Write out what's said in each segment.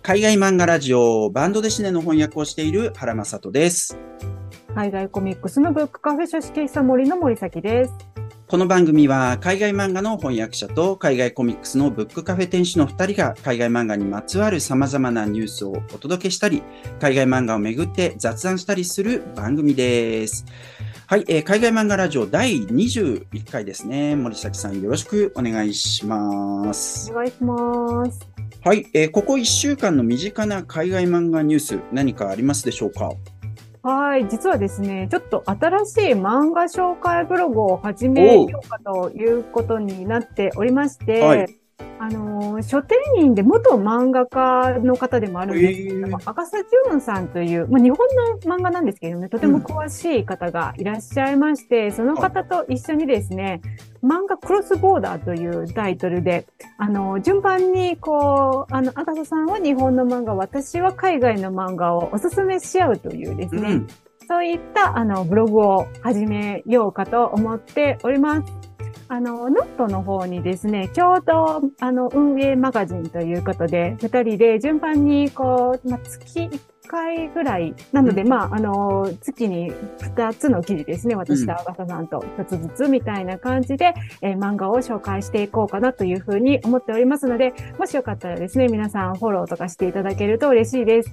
海外漫画ラジオバンドデシネの翻訳をしている原正人です。海外コミックスのブックカフェ書式久森の森崎です。この番組は海外漫画の翻訳者と海外コミックスのブックカフェ店主の2人が海外漫画にまつわる様々なニュースをお届けしたり、海外漫画をめぐって雑談したりする番組です。はい、えー海外漫画ラジオ第21回ですね。森崎さんよろしくお願いしますお。願いします。はい、えーここ1週間の身近な海外漫画ニュース何かありますでしょうか？はい、実はですね、ちょっと新しい漫画紹介ブログを始めようかということになっておりまして、はいあのー書店員で元漫画家の方でもあるんですけれども、赤瀬潤さんという、まあ、日本の漫画なんですけれどもね、とても詳しい方がいらっしゃいまして、その方と一緒にですね、漫画クロスボーダーというタイトルで、あの、順番に、こう、あの、赤瀬さんは日本の漫画、私は海外の漫画をおすすめし合うというですね、うん。そういった、あの、ブログを始めようかと思っております。あの、ノートの方にですね、ちょうど、あの、運営マガジンということで、二人で順番に、こう、まあ、月1回ぐらい、なので、うんまあ、あの、月に2つの記事ですね、私と赤田さんと1つずつみたいな感じで、えー漫画を紹介していこうかなというふうに思っておりますので、もしよかったらですね、皆さんフォローとかしていただけると嬉しいです。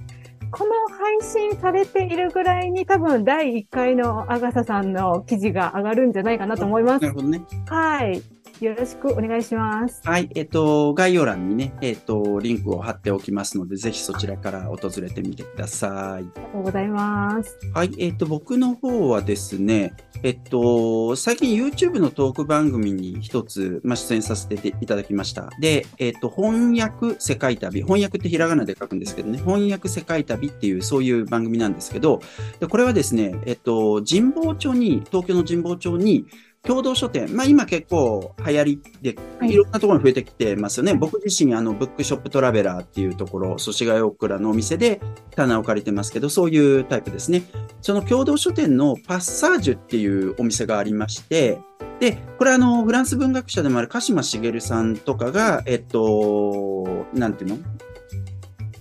この配信されているぐらいに多分第1回のアガサさんの記事が上がるんじゃないかなと思いますな。るほどね。はい。よろしくお願いします。はい、えっと、概要欄にね、えっと、リンクを貼っておきますので、ぜひそちらから訪れてみてください。ありがとうございます。はい、えっと、僕の方はですね、えっと、最近 YouTube のトーク番組に一つ、まあ、出演させていただきました。で、えっと、翻訳世界旅、翻訳ってひらがなで書くんですけどね、翻訳世界旅っていう、そういう番組なんですけど、でこれはですね、えっと、神保町に、東京の神保町に、共同書店、まあ今結構流行りで、はいいろんなところに増えてきてますよね。僕自身、あの、ブックショップトラベラーっていうところ、祖師ヶ谷大倉のお店で棚を借りてますけど、そういうタイプですね。その共同書店のパッサージュっていうお店がありまして、で、これあの、フランス文学者でもある鹿島茂さんとかが、えっと、なんていうの？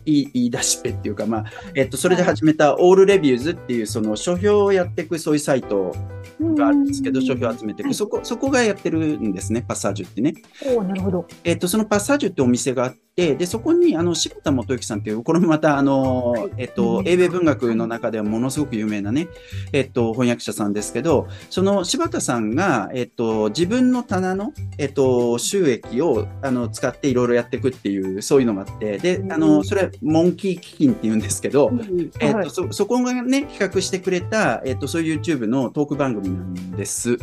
言い出しっぺっていうか、まあ、えっと、それで始めたオールレビューズっていう、その書評をやっていくそういうサイトがあるんですけど、書評を集めていく。そこ、そこがやってるんですね、パッサージュってね。おおなるほど。えっと、そのパッサージュってお店があって、で、そこに、あの、柴田元幸さんっていう、これもまた、あの、えっとう、ん。英米文学の中ではものすごく有名なね、えっと、翻訳者さんですけど、その柴田さんが、えっと、自分の棚の、えっと、収益を、あの、使っていろいろやっていくっていう、そういうのがあって、で、あの、それ、モンキー基金って言うんですけど、えっと、はい。そ、そこがね、企画してくれた、えっと、そういう YouTube のトーク番組なんです。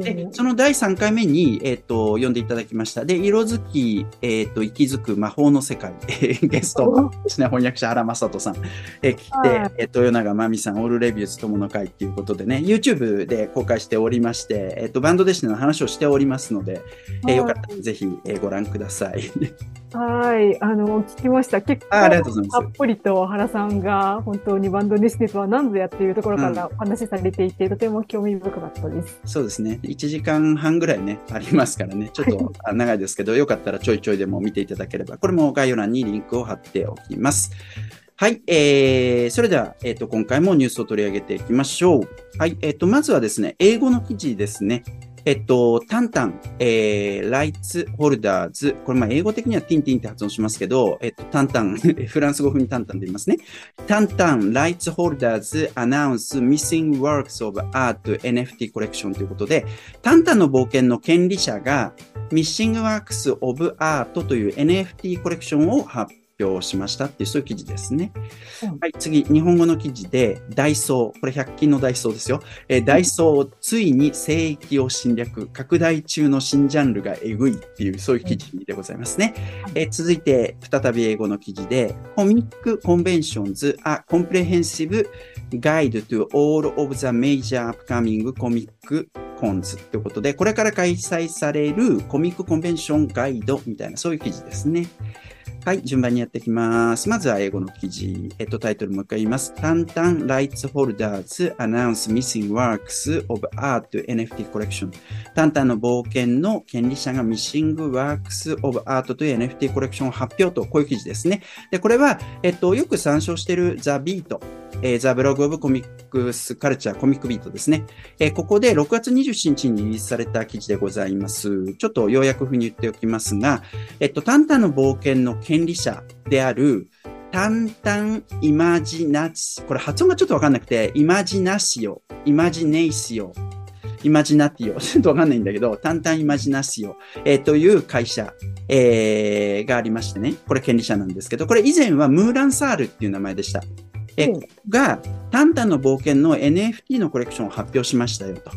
で、その第3回目に、えっ、と、呼んでいただきました。で、色づき、えっ、と、息づく魔法の世界、え ーゲストのですね、翻訳者原正人さん、えー来て、はい。えっ、と、与永真美さん、オールレビューズ友の会っていうことでね、YouTube で公開しておりまして、えっ、と、バンドデシネの話をしておりますので、えーよかったらぜひ、えーご覧ください。はい。あの、聞きました。結構、あありがとうございますたっぷりと原さんが本当にバンドネスネとは何ぞやっていうところからお話しされていて、とても興味深かったです。そうですね。1時間半ぐらいね、ありますからね。ちょっとあ長いですけど、よかったらちょいちょいでも見ていただければ、これも概要欄にリンクを貼っておきます。はい。えー、それでは、えっ、と、今回もニュースを取り上げていきましょう。はい。えっ、と、まずはですね、英語の記事ですね。えっと、タンタン、えー、 rights holders。これ、まあ、英語的にはティンティンって発音しますけど、えっと、タンタン、フランス語風にタンタンで言いますね。タンタン、ライツホルダーズ、アナウンス、missing works of art NFT コレクションということで、タンタンの冒険の権利者が、 Missing Works of Art という NFT コレクションを発表しましたっていう、そういう記事ですね。うんはい、次、日本語の記事で、ダイソー。これ100均のダイソーですよ。えーダイソー、ついに聖域を侵略。拡大中の新ジャンルがえぐいっていう、そういう記事でございますね。えー続いて、再び英語の記事で、コミックコンベンションズ、a comprehensive guide to all of the major upcoming comic cons ということで、これから開催されるコミックコンベンションガイドみたいな、そういう記事ですね。はい、順番にやっていきます。まずは英語の記事。えっと、タイトルもう一回言います。タンタン Rights Holders Announce Missing Works of Art NFT Collection。タンタンの冒険の権利者が Missing Works of Art という NFT コレクションを発表と、こういう記事ですね。で、これは、えっと、よく参照している The Beat、えー、The Blog of Comics Culture、コミックビートですね。えーここで6月27日にリリースされた記事でございます。ちょっと要約風に言っておきますが、えっと、タンタンの冒険の権利者である、タンタンイマジナチ、これ発音がちょっとわかんなくて、イマジナシオ、イマジネイシオ、イマジナティオ、ちょっとわかんないんだけど、タンタンイマジナシオ、えーという会社、えーがありましてね、これ権利者なんですけど、これ以前はムーランサールっていう名前でした。えうんが、タンタンの冒険の NFT のコレクションを発表しましたよと。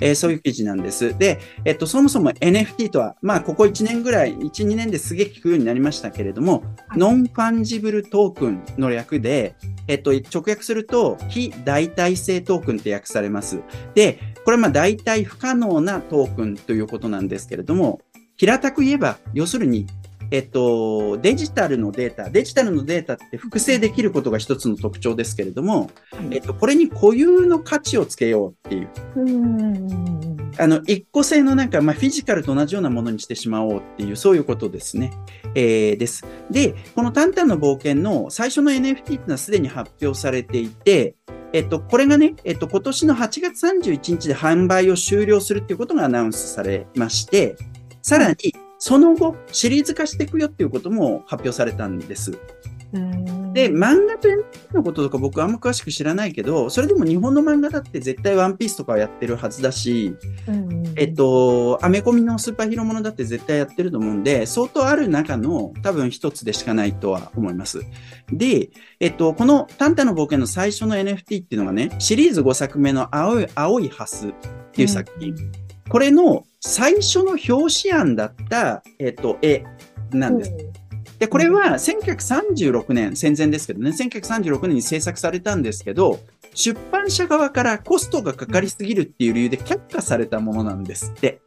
えーそういう記事なんです。で、えっと、そもそも NFT とは、まあ、ここ1年ぐらい、1、2年ですげえ聞くようになりましたけれども、はいノンファンジブルトークンの略で、えっと、直訳すると、非代替性トークンって訳されます。で、これはまあ、代替不可能なトークンということなんですけれども、平たく言えば、要するに、えっと、デジタルのデータ、デジタルのデータって複製できることが一つの特徴ですけれども、えっと、これに固有の価値をつけようっていう、うん。あの、一個性のなんか、まあ、フィジカルと同じようなものにしてしまおうっていう、そういうことですね。えーです。で、このタンタンの冒険の最初の NFT っていうのはすでに発表されていて、えっと、これがね、えっと、今年の8月31日で販売を終了するっていうことがアナウンスされまして、さらに、その後、シリーズ化していくよっていうことも発表されたんです。うんで、漫画と NFT のこととか僕あんま詳しく知らないけど、それでも日本の漫画だって絶対ワンピースとかはやってるはずだし、うんえっと、アメコミのスーパーヒーローものだって絶対やってると思うんで、相当ある中の多分一つでしかないとは思います。で、えっと、このタンタの冒険の最初の NFT っていうのがね、シリーズ5作目の青い、青いハスっていう作品。これの最初の表紙案だった、えっと、絵なんです。で、これは1936年、戦前ですけどね、1936年に制作されたんですけど、出版社側からコストがかかりすぎるっていう理由で却下されたものなんですって。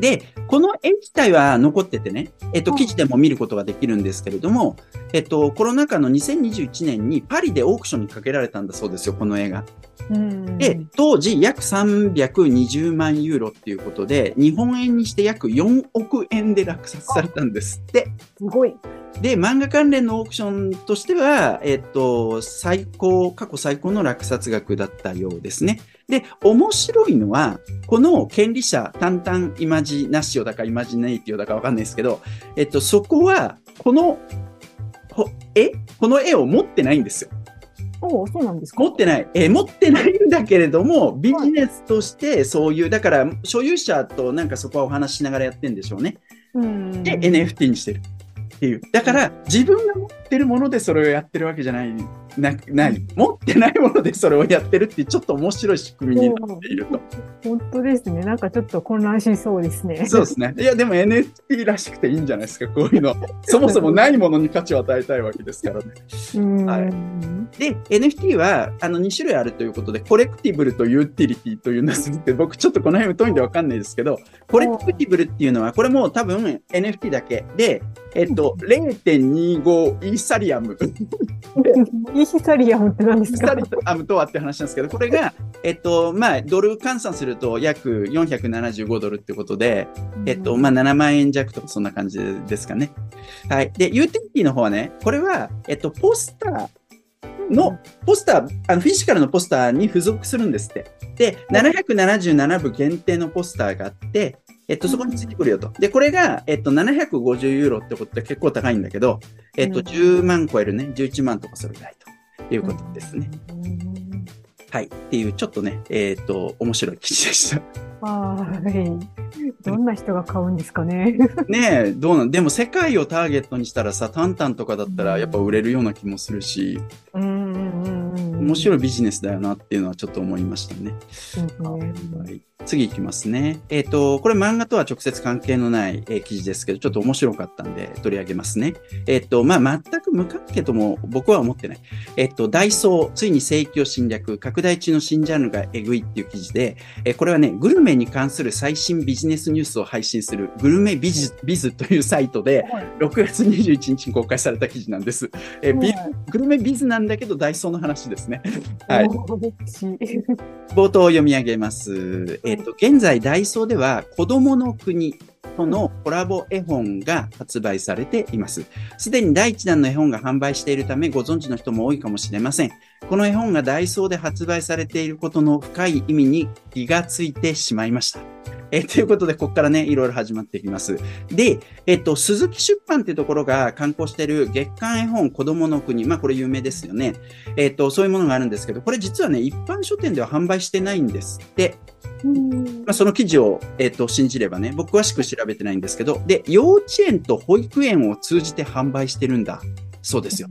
で、この絵自体は残っててね、えっと、うん記事でも見ることができるんですけれども、えっと、コロナ禍の2021年にパリでオークションにかけられたんだそうですよ、この絵が。うんで、当時約320万ユーロっていうことで、日本円にして約4億円で落札されたんですって。すごい。で、漫画関連のオークションとしては、えっと、最高、過去最高の落札額だったようですね。で、面白いのは、この権利者、タンタンイマジナシオだかイマジネイティオだかわかんないですけど、えっと、そこは、この、ほ絵この絵を持ってないんですよ。おお、そうなんですか？持ってない。えー持ってないんだけれども、ビジネスとしてそういう、だから、所有者となんかそこはお話ししながらやってんでしょうね。うん。で、NFT にしてるっていう。だから、自分が持ってるものでそれをやってるわけじゃない、なない。持ってないものでそれをやってるってちょっと面白い仕組みになっていると。本当ですね。なんかちょっと混乱しそうですね。そうですね。いや、でも NFT らしくていいんじゃないですか、こういうの。そもそもないものに価値を与えたいわけですからね。うん。はいで、NFT はあの2種類あるということで、コレクティブルとユーティリティというんですけど、僕ちょっとこの辺疎いんでわかんないですけど、コレクティブルっていうのは、これも多分 NFT だけで、えっと、0.25イーサリアム。イーサリアムって何でイーすかサリアムとはって話なんですけど、これが、えっと、まあ、ドル換算すると約475ドルってことで、えっと、まあ、7万円弱とかそんな感じですかね。はい。で、ユーティリティの方はね、これは、えっと、ポスターの、ポスター、あの、フィジカルのポスターに付属するんですって。で、777部限定のポスターがあって、えっと、そこについてくるよと。で、これが、えっと、750ユーロってことで結構高いんだけど、えっと、うん10万超えるね、11万とかそれぐらいということですね。うんはい。っていう、ちょっとね、えっと、面白い記事でした。はい。どんな人が買うんですかね。ねえ、どうなんでも世界をターゲットにしたらさ、タンタンとかだったらやっぱ売れるような気もするし、うんうんうんうん。面白いビジネスだよなっていうのはちょっと思いましたね。そうですね。はい、次いきますね。えっ、ー、と、これ漫画とは直接関係のない、えー、記事ですけど、ちょっと面白かったんで取り上げますね。えっ、ー、と、まあ、全く無関係とも僕は思ってない。えっ、と、ダイソー、ついに正規を侵略、拡大中の新ジャンルがえぐいっていう記事で、えこれはね、グルメに関する最新ビジネスニュースを配信するグルメビズビズというサイトで、6月21日に公開された記事なんです。えビグルメビズなんだけど、ダイソーの話ですね。はい。冒頭を読み上げます。えっ、と、現在、ダイソーでは、子供の国とのコラボ絵本が発売されています。すでに第1弾の絵本が販売しているため、ご存知の人も多いかもしれません。この絵本がダイソーで発売されていることの深い意味に気がついてしまいました。えということで、ここからね、いろいろ始まっていきます。で、えっと、鈴木出版っていうところが刊行している月刊絵本子供の国。まあ、これ有名ですよね。えっと、そういうものがあるんですけど、これ実はね、一般書店では販売してないんですって。まあ、その記事を、えっと、信じればね、僕詳しく調べてないんですけど、で、幼稚園と保育園を通じて販売してるんだ。そうですよ。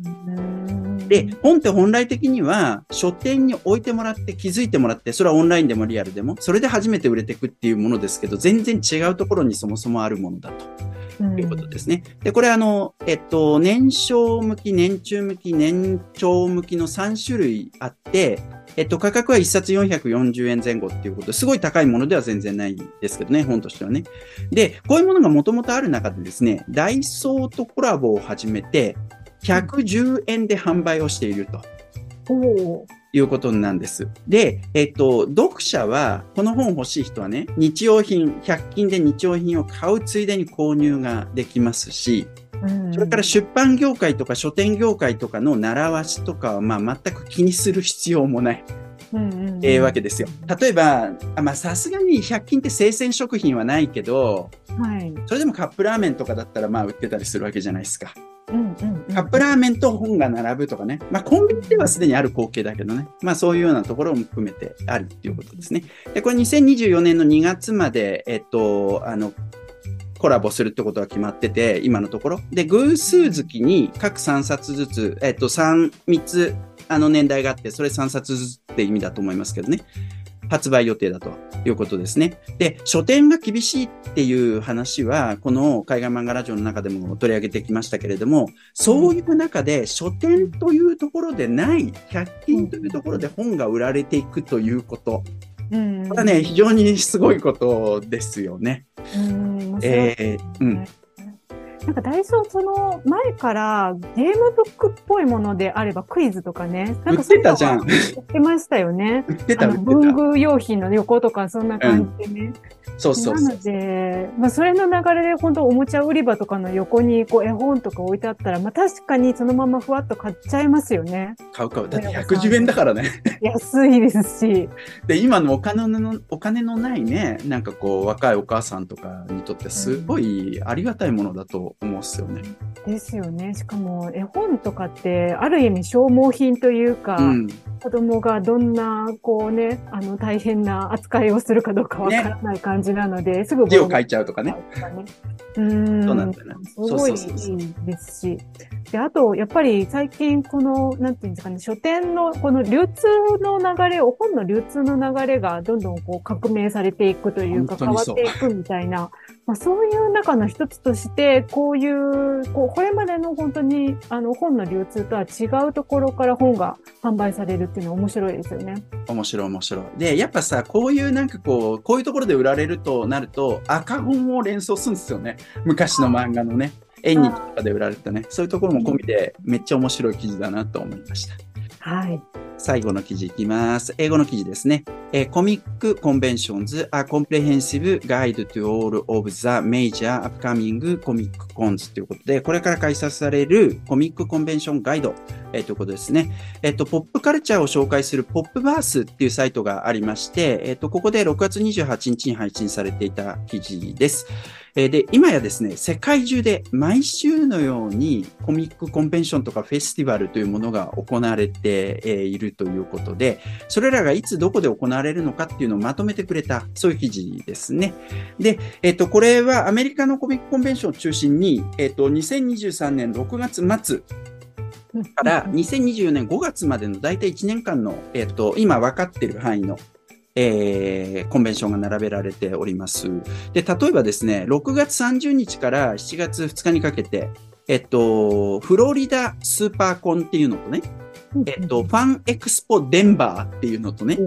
で、本って本来的には書店に置いてもらって気づいてもらって、それはオンラインでもリアルでも、それで初めて売れていくっていうものですけど、全然違うところにそもそもあるものだと。いうことですね。で、これあの、えっと、年少向き、年中向き、年長向きの3種類あって、えっと、価格は1冊440円前後っていうことですごい高いものでは全然ないんですけどね、本としてはね。で、こういうものがもともとある中でですね、ダイソーとコラボを始めて、110円で販売をしていると。いうことなんです。で、えっと、読者は、この本欲しい人はね、日用品、100均で日用品を買うついでに購入ができますし、それから出版業界とか書店業界とかの習わしとかは、まあ、全く気にする必要もない。ええわけですよ。例えば、まあ、さすがに100均って生鮮食品はないけど、はい、それでもカップラーメンとかだったら、まあ、売ってたりするわけじゃないですか。カップラーメンと本が並ぶとかね。まあ、コンビニではすでにある光景だけどね。まあ、そういうようなところも含めてあるっていうことですね。で、これ2024年の2月まで、えっと、あの、コラボするってことが決まってて、今のところ。で、偶数月に各3冊ずつ、えっと、3、3つ、あの年代があって、それ3冊ずつって意味だと思いますけどね。発売予定だということですね。で、書店が厳しいっていう話は、この海外漫画ラジオの中でも取り上げてきましたけれども、そういう中で書店というところでない、100均というところで本が売られていくということ。うん、これはね、非常にすごいことですよね。うん、えー、うん。なんかダイソーその前からゲームブックっぽいものであればクイズとかね。なんか売ってたじゃん。売ってましたよね。売ってた、売ってた。文具用品の横とかそんな感じでね。うんそうそうなので、まあ、それの流れで本当おもちゃ売り場とかの横にこう絵本とか置いてあったら、まあ、確かにそのままふわっと買っちゃいますよね。買う買う。だって110円だからね。安いですし。で、今のお金の、お金のないね、なんかこう、若いお母さんとかにとってすごいありがたいものだと思うんですよね。うん、ですよね。しかも絵本とかって、ある意味消耗品というか、うん、子供がどんな、こうね、あの、大変な扱いをするかどうかわからない感じなので、ね、すぐ字を書いちゃうとかね。うん。そうなんだな。すごいいいですし。で、あと、やっぱり最近この、なんていうんですかね、書店のこの流通の流れ、本の流通の流れがどんどんこう革命されていくというか、変わっていくみたいな、まあ、そういう中の一つとして、こういう、こう、これまでの本当に、あの、本の流通とは違うところから本が販売されるっていうのは面白いですよね。面白い面白い。で、やっぱさ、こういうなんかこう、こういうところで売られるとなると、赤本を連想するんですよね。昔の漫画のね。縁日とかで売られたね、そういうところも込みで、めっちゃ面白い記事だなと思いました。はい。最後の記事いきます。英語の記事ですね。えー、コミックコンベンションズ a comprehensive guide to all of the major upcoming comic cons ということで、これから開催されるコミックコンベンションガイド、えー、ということですね。えっ、ー、と、ポップカルチャーを紹介するポップバースっていうサイトがありまして、えっ、ー、と、ここで6月28日に配信されていた記事です。えで、今やですね、世界中で毎週のようにコミックコンベンションとかフェスティバルというものが行われているということで、それらがいつどこで行われるのかっていうのをまとめてくれた、そういう記事ですね。で、えっと、これはアメリカのコミックコンベンションを中心に、えっと、2023年6月末、から2024年5月までの大体1年間の、えっと、今分かっている範囲のえー、コンベンションが並べられております。で、例えばですね、6月30日から7月2日にかけて、えっと、フロリダスーパーコンっていうのとね、えっと、ファンエクスポデンバーっていうのとね、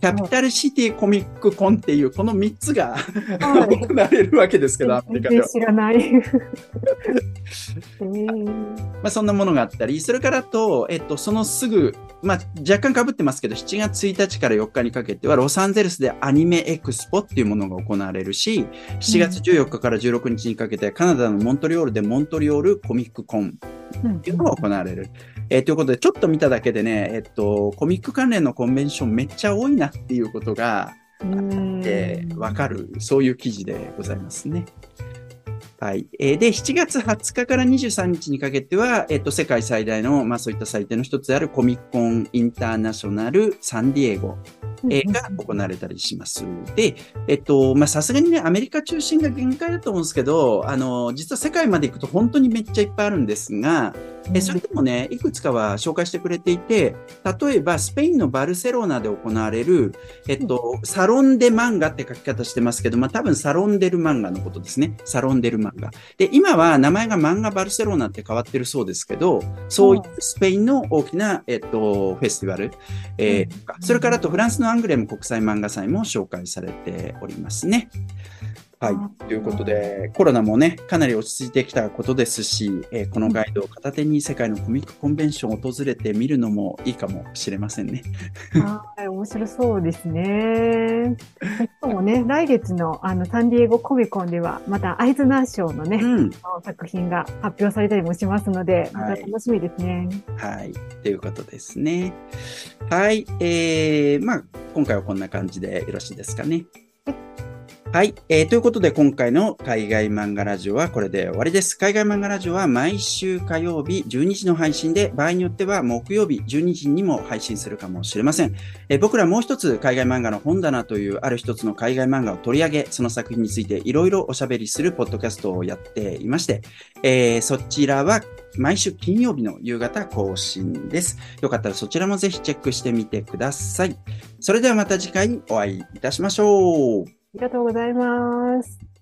キャピタルシティコミックコンっていう、この3つが行われるわけですけど、アメリカでは。知らない。まあ、そんなものがあったり、それからと、えっと、そのすぐ、まあ、若干被ってますけど、7月1日から4日にかけては、ロサンゼルスでアニメエクスポっていうものが行われるし、7月14日から16日にかけて、カナダのモントリオールでモントリオールコミックコンっていうのが行われる。えー、ということで、ちょっと見ただけでね、えっと、コミック関連のコンベンションめっちゃ多いなっていうことが、えー、わかる、そういう記事でございますね。はい。えー、で、7月20日から23日にかけては、えっと、世界最大の、まあそういった祭典の一つであるコミックコンインターナショナルサンディエゴ、えー、が行われたりします。で、えっと、まあさすがにね、アメリカ中心が限界だと思うんですけど、あの、実は世界まで行くと本当にめっちゃいっぱいあるんですが、えそれでもね、いくつかは紹介してくれていて、例えばスペインのバルセロナで行われる、えっと、サロンデ漫画って書き方してますけど、まあ多分サロンデル漫画のことですね。サロンデル漫画。で、今は名前が漫画バルセロナって変わってるそうですけど、そういったスペインの大きな、えっと、フェスティバル、えー、それからとフランスのアングレム国際漫画祭も紹介されておりますね。はい。ということで、コロナもね、かなり落ち着いてきたことですし、えー、このガイドを片手に世界のコミックコンベンションを訪れてみるのもいいかもしれませんね。はい、面白そうですね。しかもね、来月のあのサンディエゴコミコンでは、またアイズナー賞のね、うん、作品が発表されたりもしますので、また楽しみですね。はい。はい、ということですね。はい。えー、まあ、今回はこんな感じでよろしいですかね。はい、えー。ということで、今回の海外漫画ラジオはこれで終わりです。海外漫画ラジオは毎週火曜日12時の配信で、場合によっては木曜日12時にも配信するかもしれません。えー、僕らもう一つ海外漫画の本棚というある一つの海外漫画を取り上げ、その作品についていろいろおしゃべりするポッドキャストをやっていまして、えー、そちらは毎週金曜日の夕方更新です。よかったらそちらもぜひチェックしてみてください。それではまた次回お会いいたしましょう。ありがとうございます。